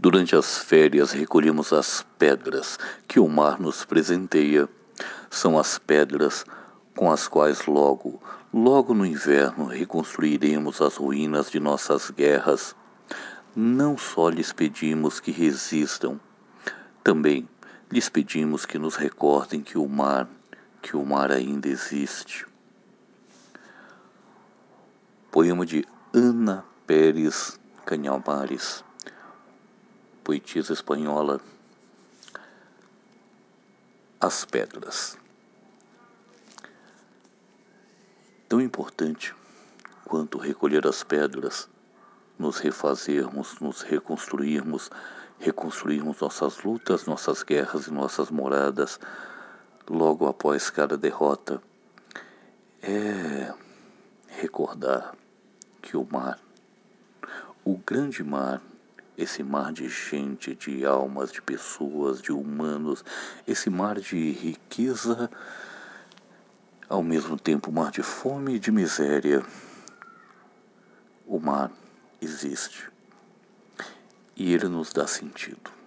Durante as férias recolhemos as pedras que o mar nos presenteia. São as pedras com as quais logo, logo no inverno reconstruiremos as ruínas de nossas guerras. Não só lhes pedimos que resistam, também lhes pedimos que nos recordem que o mar, que o mar ainda existe. Poema de Ana Pérez Canhamares poetisa espanhola As Pedras. Tão importante quanto recolher as pedras, nos refazermos, nos reconstruirmos, reconstruirmos nossas lutas, nossas guerras e nossas moradas logo após cada derrota, é recordar que o mar, o grande mar, esse mar de gente, de almas, de pessoas, de humanos, esse mar de riqueza, ao mesmo tempo mar de fome e de miséria. O mar existe e ele nos dá sentido.